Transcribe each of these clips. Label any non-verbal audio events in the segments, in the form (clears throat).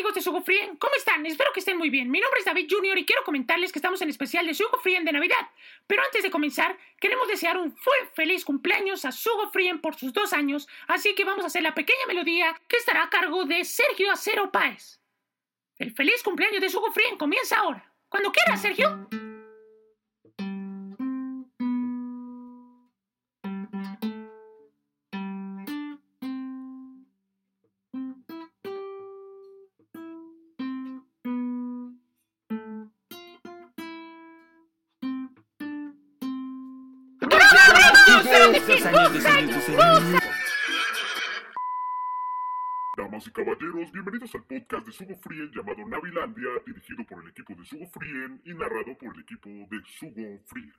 amigos de Sugo Frien, ¿cómo están? Espero que estén muy bien. Mi nombre es David Junior y quiero comentarles que estamos en especial de Sugo Frien de Navidad. Pero antes de comenzar, queremos desear un feliz cumpleaños a Sugo Frien por sus dos años, así que vamos a hacer la pequeña melodía que estará a cargo de Sergio Acero Páez. El feliz cumpleaños de Sugo Frien comienza ahora. Cuando quieras, Sergio. Damas y caballeros, bienvenidos al podcast de Sugo Frien llamado Navilandia, dirigido por el equipo de Sugo Frien y narrado por el equipo de Sugo Frien.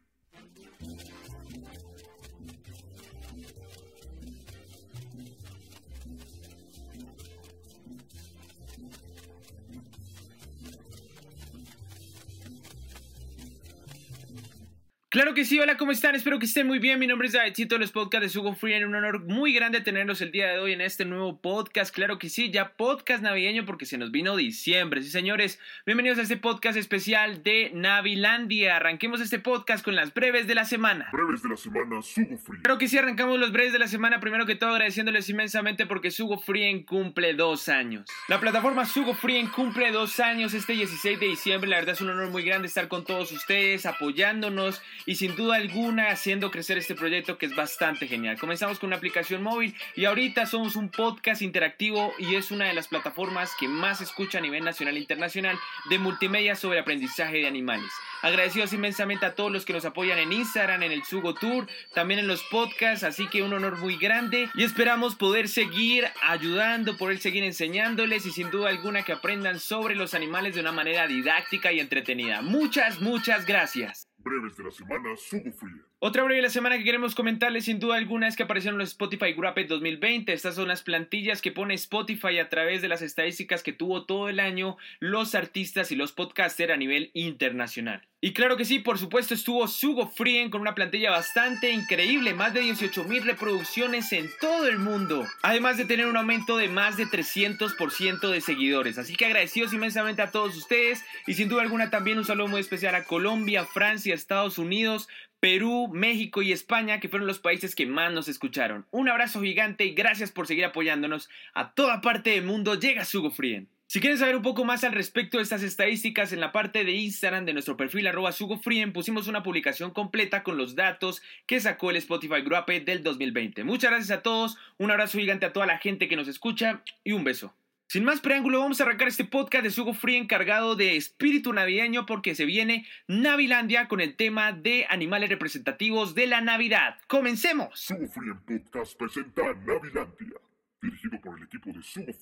Claro que sí, hola, ¿cómo están? Espero que estén muy bien. Mi nombre es Davidcito, los podcasts de Sugo Free. En un honor muy grande tenerlos el día de hoy en este nuevo podcast. Claro que sí, ya podcast navideño porque se nos vino diciembre. Sí, señores, bienvenidos a este podcast especial de Navilandia. Arranquemos este podcast con las breves de la semana. Breves de la semana, Sugo Free. Claro que sí, arrancamos los breves de la semana. Primero que todo, agradeciéndoles inmensamente porque Sugo Free cumple dos años. La plataforma Sugo Free cumple dos años este 16 de diciembre. La verdad es un honor muy grande estar con todos ustedes, apoyándonos y sin duda alguna haciendo crecer este proyecto que es bastante genial. Comenzamos con una aplicación móvil y ahorita somos un podcast interactivo y es una de las plataformas que más escucha a nivel nacional e internacional de multimedia sobre aprendizaje de animales. Agradecidos inmensamente a todos los que nos apoyan en Instagram, en el Sugo Tour, también en los podcasts, así que un honor muy grande y esperamos poder seguir ayudando, poder seguir enseñándoles y sin duda alguna que aprendan sobre los animales de una manera didáctica y entretenida. Muchas, muchas gracias. Breves de la semana, Sugo Free. Otra breve de la semana que queremos comentarles sin duda alguna es que aparecieron los Spotify Wrapped 2020. Estas son las plantillas que pone Spotify a través de las estadísticas que tuvo todo el año los artistas y los podcasters a nivel internacional. Y claro que sí, por supuesto estuvo Sugo Frien con una plantilla bastante increíble, más de 18 mil reproducciones en todo el mundo, además de tener un aumento de más de 300% de seguidores. Así que agradecidos inmensamente a todos ustedes y sin duda alguna también un saludo muy especial a Colombia, Francia, Estados Unidos, Perú, México y España, que fueron los países que más nos escucharon. Un abrazo gigante y gracias por seguir apoyándonos. A toda parte del mundo llega Sugo Frien. Si quieren saber un poco más al respecto de estas estadísticas, en la parte de Instagram de nuestro perfil arroba SugoFrien pusimos una publicación completa con los datos que sacó el Spotify Gruape del 2020. Muchas gracias a todos, un abrazo gigante a toda la gente que nos escucha y un beso. Sin más preámbulo, vamos a arrancar este podcast de Sugo Free encargado de espíritu navideño porque se viene Navilandia con el tema de animales representativos de la Navidad. ¡Comencemos! Sugo Free Podcast presenta Navilandia, dirigido por el equipo de Sugo.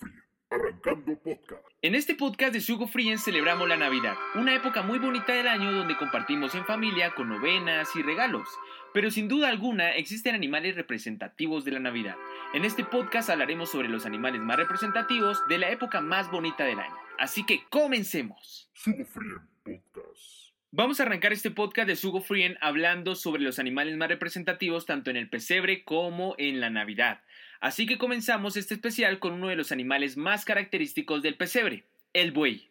Arrancando podcast. En este podcast de Sugo Frien celebramos la Navidad, una época muy bonita del año donde compartimos en familia con novenas y regalos. Pero sin duda alguna existen animales representativos de la Navidad. En este podcast hablaremos sobre los animales más representativos de la época más bonita del año. Así que comencemos. Sugo Free Podcast. Vamos a arrancar este podcast de Sugo Frien hablando sobre los animales más representativos tanto en el pesebre como en la Navidad. Así que comenzamos este especial con uno de los animales más característicos del pesebre, el buey.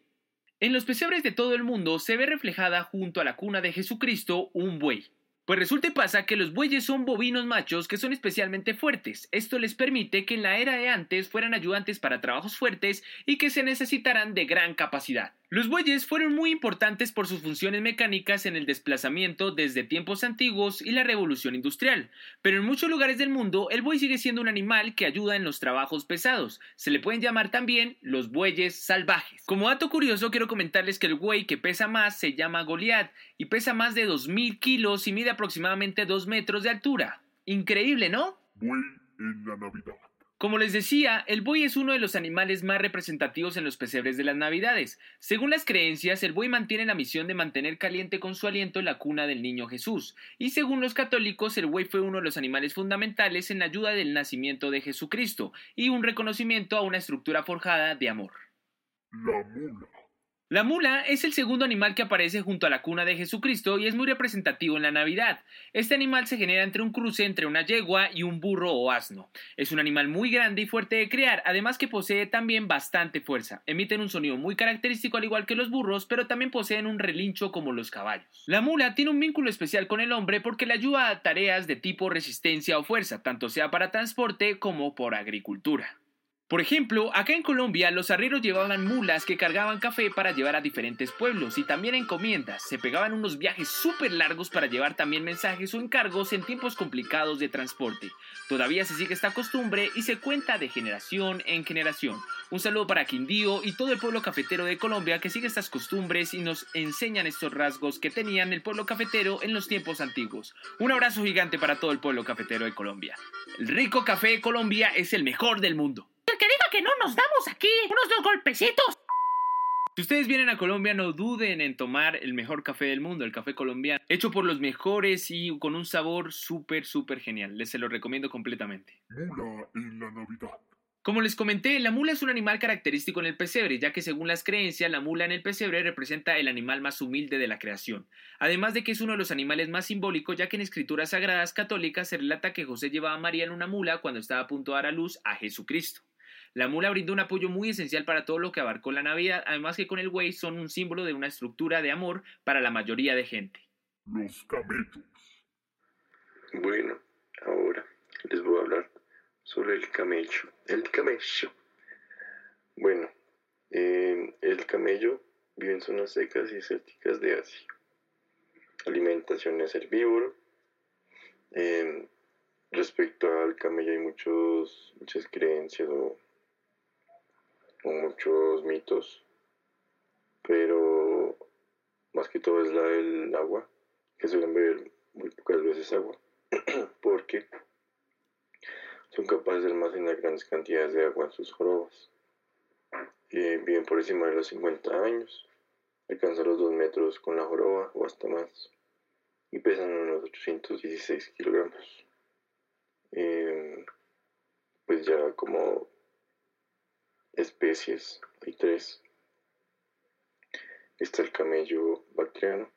En los pesebres de todo el mundo se ve reflejada junto a la cuna de Jesucristo un buey. Pues resulta y pasa que los bueyes son bovinos machos que son especialmente fuertes. Esto les permite que en la era de antes fueran ayudantes para trabajos fuertes y que se necesitaran de gran capacidad. Los bueyes fueron muy importantes por sus funciones mecánicas en el desplazamiento desde tiempos antiguos y la revolución industrial, pero en muchos lugares del mundo el buey sigue siendo un animal que ayuda en los trabajos pesados. Se le pueden llamar también los bueyes salvajes. Como dato curioso quiero comentarles que el buey que pesa más se llama Goliath y pesa más de 2.000 kilos y mide aproximadamente 2 metros de altura. Increíble, ¿no? Buey en la Navidad. Como les decía, el buey es uno de los animales más representativos en los pesebres de las Navidades. Según las creencias, el buey mantiene la misión de mantener caliente con su aliento la cuna del niño Jesús, y según los católicos, el buey fue uno de los animales fundamentales en la ayuda del nacimiento de Jesucristo, y un reconocimiento a una estructura forjada de amor. La mula. La mula es el segundo animal que aparece junto a la cuna de Jesucristo y es muy representativo en la Navidad. Este animal se genera entre un cruce entre una yegua y un burro o asno. Es un animal muy grande y fuerte de criar, además que posee también bastante fuerza. Emiten un sonido muy característico al igual que los burros, pero también poseen un relincho como los caballos. La mula tiene un vínculo especial con el hombre porque le ayuda a tareas de tipo resistencia o fuerza, tanto sea para transporte como por agricultura. Por ejemplo, acá en Colombia los arrieros llevaban mulas que cargaban café para llevar a diferentes pueblos y también encomiendas. Se pegaban unos viajes súper largos para llevar también mensajes o encargos en tiempos complicados de transporte. Todavía se sigue esta costumbre y se cuenta de generación en generación. Un saludo para Quindío y todo el pueblo cafetero de Colombia que sigue estas costumbres y nos enseñan estos rasgos que tenían el pueblo cafetero en los tiempos antiguos. Un abrazo gigante para todo el pueblo cafetero de Colombia. El rico café de Colombia es el mejor del mundo. El que diga que no nos damos aquí unos dos golpecitos. Si ustedes vienen a Colombia, no duden en tomar el mejor café del mundo, el café colombiano, hecho por los mejores y con un sabor súper, súper genial. Les se lo recomiendo completamente. Mula en la Navidad. Como les comenté, la mula es un animal característico en el pesebre, ya que según las creencias, la mula en el pesebre representa el animal más humilde de la creación. Además de que es uno de los animales más simbólicos, ya que en escrituras sagradas católicas se relata que José llevaba a María en una mula cuando estaba a punto de dar a luz a Jesucristo. La mula brindó un apoyo muy esencial para todo lo que abarcó la Navidad, además que con el güey son un símbolo de una estructura de amor para la mayoría de gente. Los camellos. Bueno, ahora les voy a hablar sobre el camello. El camello. Bueno, eh, el camello vive en zonas secas y desérticas de Asia. Alimentación es herbívoro. Eh, respecto al camello hay muchos, muchas creencias o, o muchos mitos, pero más que todo es la del agua, que suelen beber muy pocas veces agua, (clears throat) porque son capaces de almacenar grandes cantidades de agua en sus jorobas. Eh, viven por encima de los 50 años, alcanzan los 2 metros con la joroba o hasta más, y pesan unos 816 kilogramos. Eh, pues ya como especies, hay tres. Está el camello bactriano,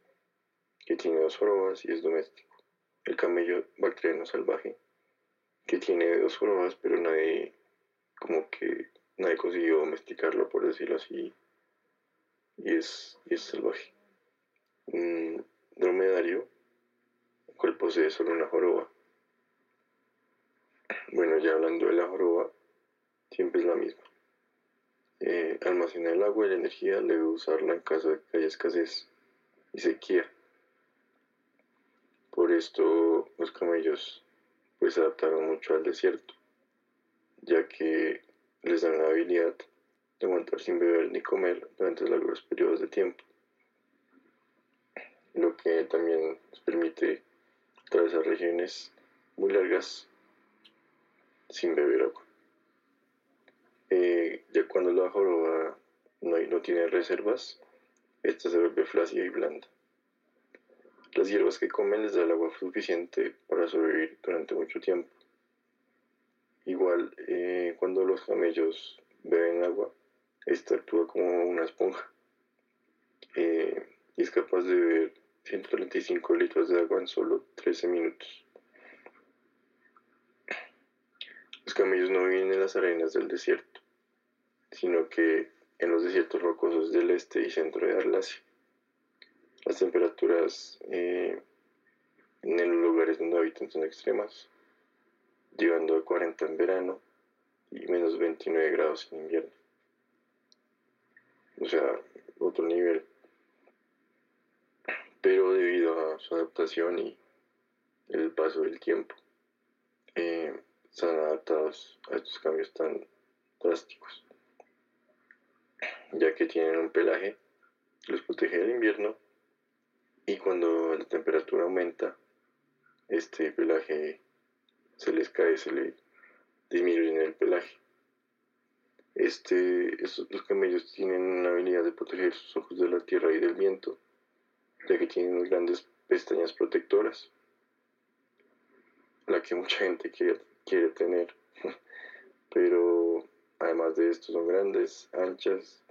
que tiene dos jorobas y es doméstico. El camello bactriano salvaje, que tiene dos jorobas, pero nadie, como que nadie consiguió domesticarlo, por decirlo así, y es, y es salvaje. Un dromedario, el cual posee solo una joroba. Bueno, ya hablando de la joroba, siempre es la misma. Eh, almacenar el agua y la energía debe usarla en caso de que haya escasez y sequía. Por esto los camellos pues se adaptaron mucho al desierto, ya que les dan la habilidad de aguantar sin beber ni comer durante largos periodos de tiempo, lo que también les permite atravesar regiones muy largas sin beber agua. Eh, ya cuando la joroba no, tiene reservas, esta se vuelve flácida y blanda. Las hierbas que comen les da el agua suficiente para sobrevivir durante mucho tiempo. Igual, eh, cuando los camellos beben agua, esta actúa como una esponja eh, y es capaz de beber 135 litros de agua en solo 13 minutos. Los camellos no viven en las arenas del desierto, sino que en los desiertos rocosos del este y centro de Arlasia. Las temperaturas eh, en los lugares donde habitan son extremas, llegando a 40 en verano y menos 29 grados en invierno. O sea, otro nivel. Pero debido a su adaptación y el paso del tiempo, eh, están adaptados a estos cambios tan drásticos, ya que tienen un pelaje que los protege del invierno y cuando la temperatura aumenta, este pelaje se les cae, se le disminuye el pelaje. Este, los camellos tienen una habilidad de proteger sus ojos de la tierra y del viento, ya que tienen grandes pestañas protectoras, la que mucha gente quiere, quiere tener. (laughs) Pero además de esto son grandes, anchas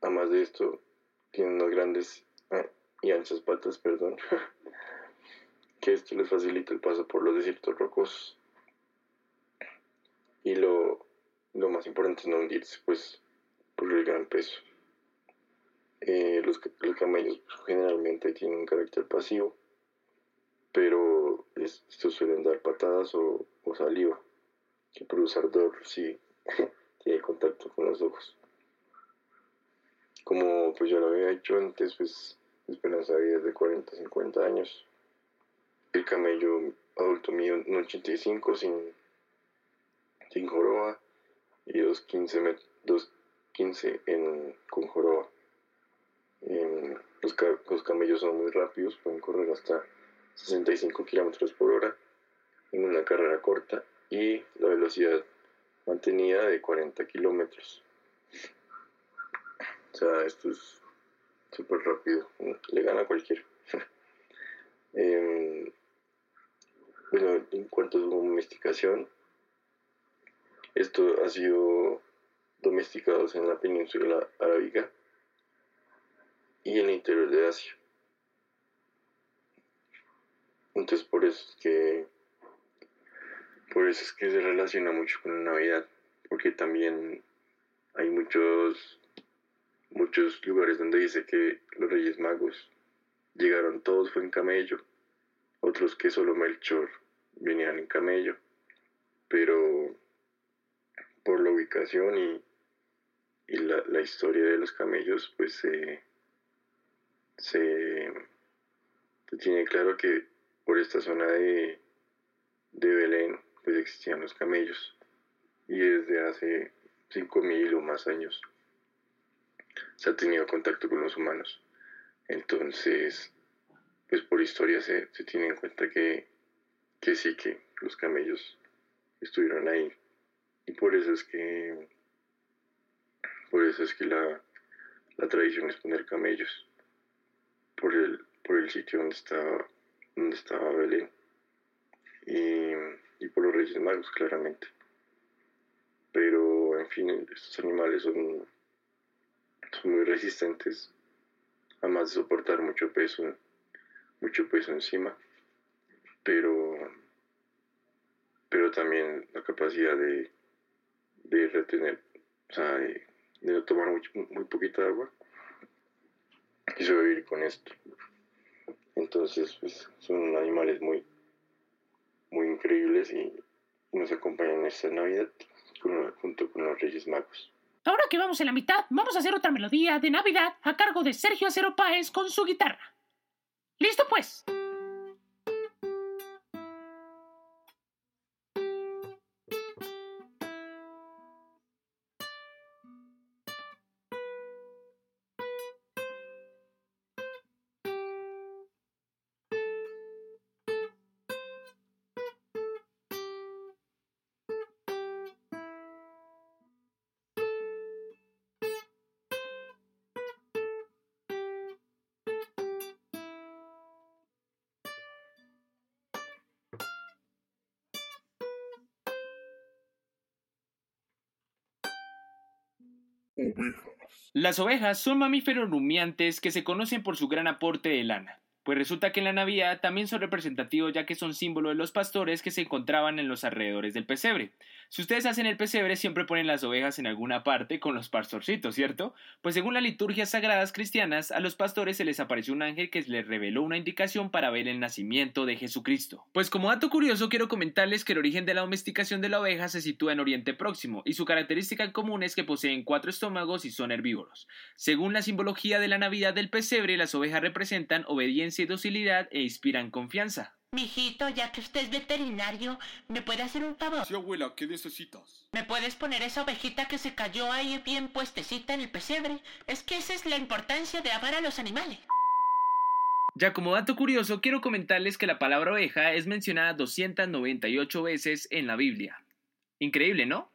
además de esto, tienen unas grandes ah, y anchas patas, perdón, (laughs) que esto les facilita el paso por los desiertos rocosos. Y lo, lo más importante es no hundirse, pues, por el gran peso. Eh, los, los, camellos generalmente tienen un carácter pasivo, pero estos suelen dar patadas o, o saliva, que produce ardor si (laughs) tiene contacto con los ojos. Como pues yo lo había hecho antes, pues esperanza de vida es de 40 50 años. El camello adulto mío un 85 sin, sin joroba y 215 15 en, con joroba. los, los, camellos son muy rápidos, pueden correr hasta 65 kilómetros por hora en una carrera corta y la velocidad mantenida de 40 kilómetros. O sea, esto es súper rápido, le gana a cualquiera. (laughs) Em, bueno, en cuanto a su domesticación, esto ha sido domesticado en la península arábiga y en el interior de Asia. Entonces por eso es que por eso es que se relaciona mucho con la Navidad, porque también hay muchos muchos lugares donde dice que los Reyes Magos llegaron todos fue en camello, otros que solo Melchor venían en camello, pero por la ubicación y, y la, la, historia de los camellos, pues se, se tiene claro que por esta zona de, de Belén pues existían los camellos. Y desde hace 5.000 o más años se ha tenido contacto con los humanos. Entonces, pues por historia se, se tiene en cuenta que, que sí, que los camellos estuvieron ahí. Y por eso es que, por eso es que la, la tradición es poner camellos por el, por el sitio donde estaba, donde estaba Belén. Y, y por los Reyes Magos, claramente. Pero, en fin, estos animales son son muy resistentes, además de soportar mucho peso, mucho peso encima, pero, pero también la capacidad de, de retener, o sea, de, no tomar muy poquita agua y sobrevivir con esto. Entonces, pues, son animales muy, muy increíbles y nos acompañan esta Navidad junto con los Reyes Magos. Ahora que vamos en la mitad, vamos a hacer otra melodía de Navidad a cargo de Sergio Acero Páez con su guitarra. ¿Listo pues? Las ovejas son mamíferos rumiantes que se conocen por su gran aporte de lana. Pues resulta que en la Navidad también son representativos ya que son símbolo de los pastores que se encontraban en los alrededores del pesebre. Si ustedes hacen el pesebre siempre ponen las ovejas en alguna parte con los pastorcitos, ¿cierto? Pues según las liturgias sagradas cristianas, a los pastores se les apareció un ángel que les reveló una indicación para ver el nacimiento de Jesucristo. Pues como dato curioso quiero comentarles que el origen de la domesticación de la oveja se sitúa en Oriente Próximo y su característica común es que poseen cuatro estómagos y son herbívoros. Según la simbología de la Navidad del pesebre, las ovejas representan obediencia y docilidad e inspiran confianza. Mijito, ya que usted es veterinario, ¿me puede hacer un favor? Sí, abuela, ¿qué necesitas? ¿Me puedes poner esa ovejita que se cayó ahí bien puestecita en el pesebre? Es que esa es la importancia de amar a los animales. Ya como dato curioso, quiero comentarles que la palabra oveja es mencionada 298 veces en la Biblia. Increíble, ¿no?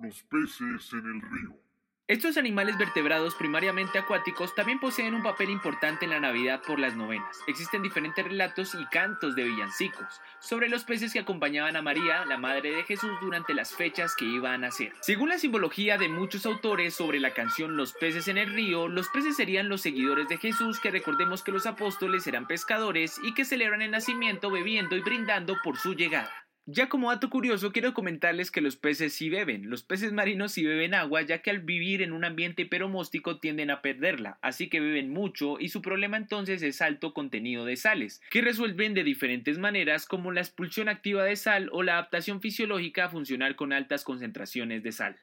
Los peces en el río. Estos animales vertebrados primariamente acuáticos también poseen un papel importante en la Navidad por las novenas. Existen diferentes relatos y cantos de villancicos sobre los peces que acompañaban a María, la madre de Jesús, durante las fechas que iban a nacer. Según la simbología de muchos autores sobre la canción Los peces en el río, los peces serían los seguidores de Jesús que recordemos que los apóstoles eran pescadores y que celebran el nacimiento bebiendo y brindando por su llegada. Ya como dato curioso, quiero comentarles que los peces sí beben. Los peces marinos sí beben agua, ya que al vivir en un ambiente hiperomóstico tienden a perderla, así que beben mucho y su problema entonces es alto contenido de sales, que resuelven de diferentes maneras como la expulsión activa de sal o la adaptación fisiológica a funcionar con altas concentraciones de sal.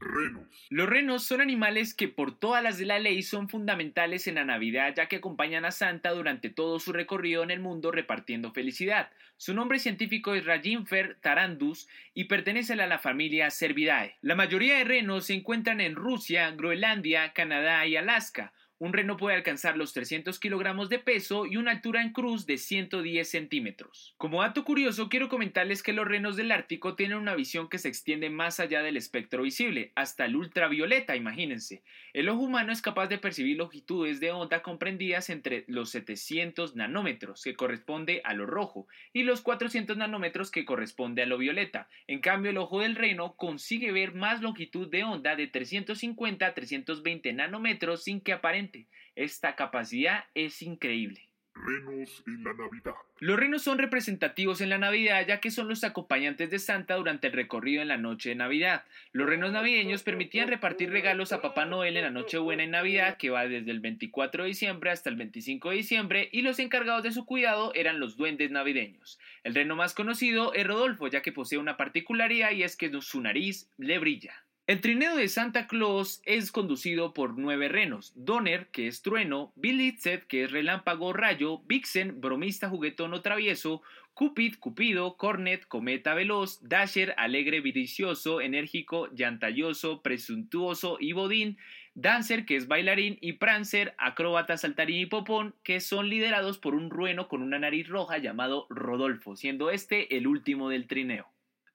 Renos. Los renos son animales que por todas las de la ley son fundamentales en la Navidad ya que acompañan a Santa durante todo su recorrido en el mundo repartiendo felicidad. Su nombre científico es Rajinfer tarandus y pertenece a la familia Cervidae. La mayoría de renos se encuentran en Rusia, Groenlandia, Canadá y Alaska. Un reno puede alcanzar los 300 kilogramos de peso y una altura en cruz de 110 centímetros. Como dato curioso, quiero comentarles que los renos del Ártico tienen una visión que se extiende más allá del espectro visible, hasta el ultravioleta, imagínense. El ojo humano es capaz de percibir longitudes de onda comprendidas entre los 700 nanómetros, que corresponde a lo rojo, y los 400 nanómetros, que corresponde a lo violeta. En cambio, el ojo del reno consigue ver más longitud de onda de 350 a 320 nanómetros sin que aparente esta capacidad es increíble. Renos en la Navidad. Los renos son representativos en la Navidad ya que son los acompañantes de Santa durante el recorrido en la noche de Navidad. Los renos navideños permitían repartir regalos a Papá Noel en la Nochebuena en Navidad que va desde el 24 de diciembre hasta el 25 de diciembre y los encargados de su cuidado eran los duendes navideños. El reno más conocido es Rodolfo ya que posee una particularidad y es que su nariz le brilla. El trineo de Santa Claus es conducido por nueve renos: Donner, que es trueno, Blitzet, que es relámpago rayo, Vixen, bromista juguetón o travieso, Cupid, Cupido, Cornet, cometa veloz, Dasher, alegre, vicioso, enérgico, llantalloso, presuntuoso y bodín, Dancer, que es bailarín, y Prancer, acróbata, saltarín y popón, que son liderados por un rueno con una nariz roja llamado Rodolfo, siendo este el último del trineo.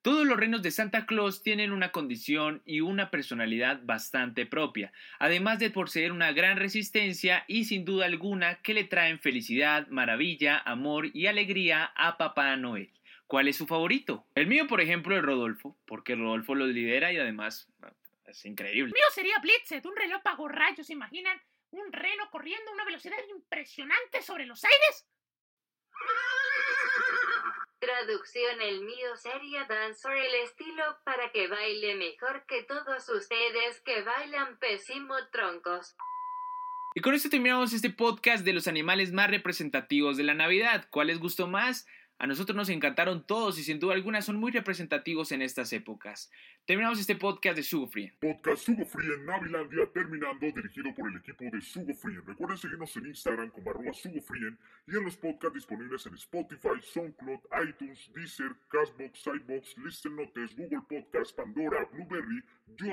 Todos los reinos de Santa Claus tienen una condición y una personalidad bastante propia, además de poseer una gran resistencia y sin duda alguna que le traen felicidad, maravilla, amor y alegría a Papá Noel. ¿Cuál es su favorito? El mío, por ejemplo, es Rodolfo, porque Rodolfo lo lidera y además es increíble. El mío sería Blitzet, un relámpago rayos, ¿se imaginan? Un reno corriendo a una velocidad impresionante sobre los aires. Traducción el mío sería danzar el estilo para que baile mejor que todos ustedes que bailan pésimo troncos. Y con esto terminamos este podcast de los animales más representativos de la Navidad. ¿Cuál les gustó más? A nosotros nos encantaron todos y sin duda alguna son muy representativos en estas épocas. Terminamos este podcast de Sugo Free. Podcast Sugo Navilandia terminando dirigido por el equipo de Sugo Free. Recuerden seguirnos en Instagram como arroba Sugo Free y en los podcasts disponibles en Spotify, SoundCloud, iTunes, Deezer, Castbox, Sidebox, Listen Notes, Google Podcast, Pandora, Blueberry,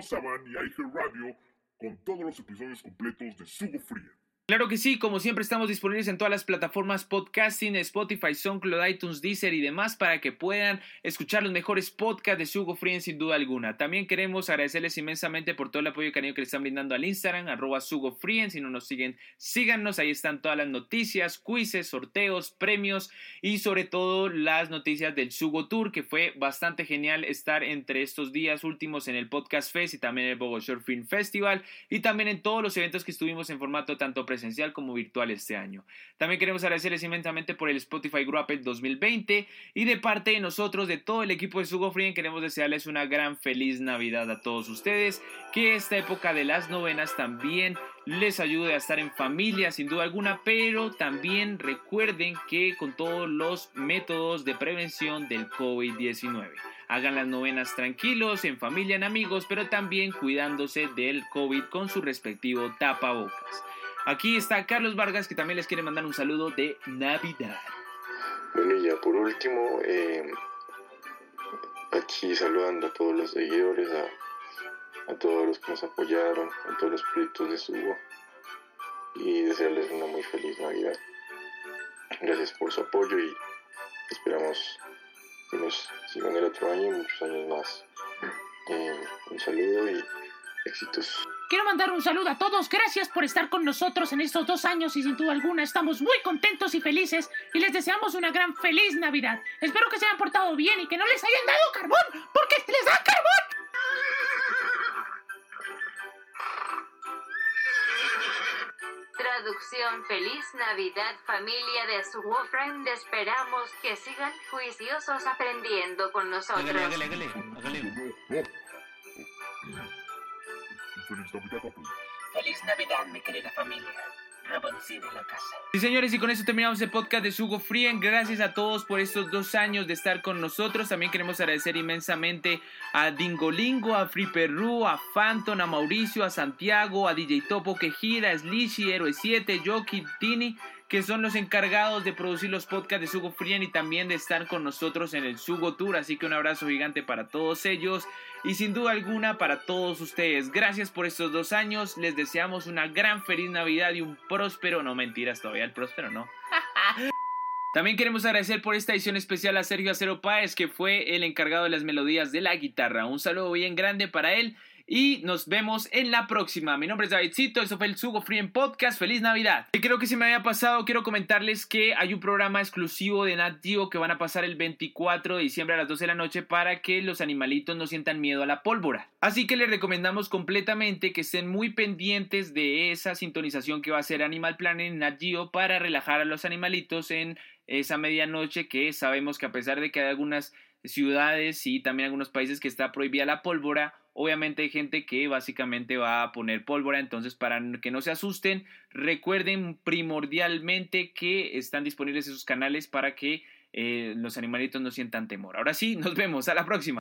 Saban y iHeartRadio con todos los episodios completos de Sugo Free. Claro que sí, como siempre estamos disponibles en todas las plataformas podcasting, Spotify, SoundCloud, iTunes, Deezer y demás para que puedan escuchar los mejores podcasts de Sugo Free sin duda alguna. También queremos agradecerles inmensamente por todo el apoyo y cariño que le están brindando al Instagram, arroba Sugo. Si no nos siguen, síganos, ahí están todas las noticias, quizzes, sorteos, premios y sobre todo las noticias del Sugo Tour, que fue bastante genial estar entre estos días últimos en el Podcast Fest y también en el Bogotá Short Film Festival y también en todos los eventos que estuvimos en formato tanto presencial presencial como virtual este año. También queremos agradecerles inmensamente por el Spotify Group 2020 y de parte de nosotros, de todo el equipo de Sugo Free, queremos desearles una gran feliz Navidad a todos ustedes, que esta época de las novenas también les ayude a estar en familia sin duda alguna, pero también recuerden que con todos los métodos de prevención del COVID-19. Hagan las novenas tranquilos, en familia, en amigos, pero también cuidándose del COVID con su respectivo tapabocas. Aquí está Carlos Vargas que también les quiere mandar un saludo de Navidad. Bueno, y ya por último, eh, aquí saludando a todos los seguidores, a, todos los que nos apoyaron, a todos los proyectos de Subo y desearles una muy feliz Navidad. Gracias por su apoyo y esperamos que nos sigan el otro año, muchos años más. Eh, un saludo y éxitos. Quiero mandar un saludo a todos. Gracias por estar con nosotros en estos dos años y sin duda alguna estamos muy contentos y felices y les deseamos una gran feliz Navidad. Espero que se hayan portado bien y que no les hayan dado carbón, porque les da carbón. Traducción Feliz Navidad familia de Friend. Esperamos que sigan juiciosos aprendiendo con nosotros. No, no. Feliz Navidad. Feliz Navidad, mi querida familia. En la casa. Sí, señores, y con eso terminamos el podcast de Sugo Frien. Gracias a todos por estos dos años de estar con nosotros. También queremos agradecer inmensamente a Dingolingo, a Free Perú, a Phantom, a Mauricio, a Santiago, a DJ Topo Quejida, a Slishy, Héroe 7, Joki, Tini, que son los encargados de producir los podcasts de Sugo Frien y también de estar con nosotros en el Sugo Tour. Así que un abrazo gigante para todos ellos y sin duda alguna para todos ustedes. Gracias por estos dos años. Les deseamos una gran feliz Navidad y un próspero, no mentiras todavía, el próspero no. (laughs) También queremos agradecer por esta edición especial a Sergio Acero Páez, que fue el encargado de las melodías de la guitarra. Un saludo bien grande para él y nos vemos en la próxima. Mi nombre es Davidcito, eso fue el Sugo Free en Podcast. ¡Feliz Navidad! Y creo que se me había pasado, quiero comentarles que hay un programa exclusivo de Nat Geo que van a pasar el 24 de diciembre a las 12 de la noche para que los animalitos no sientan miedo a la pólvora. Así que les recomendamos completamente que estén muy pendientes de esa sintonización que va a hacer Animal Planet en Nat Geo para relajar a los animalitos en esa medianoche que sabemos que a pesar de que hay algunas ciudades y también algunos países que está prohibida la pólvora, obviamente hay gente que básicamente va a poner pólvora, entonces para que no se asusten, recuerden primordialmente que están disponibles esos canales para que eh, los animalitos no sientan temor. Ahora sí, nos vemos, a la próxima.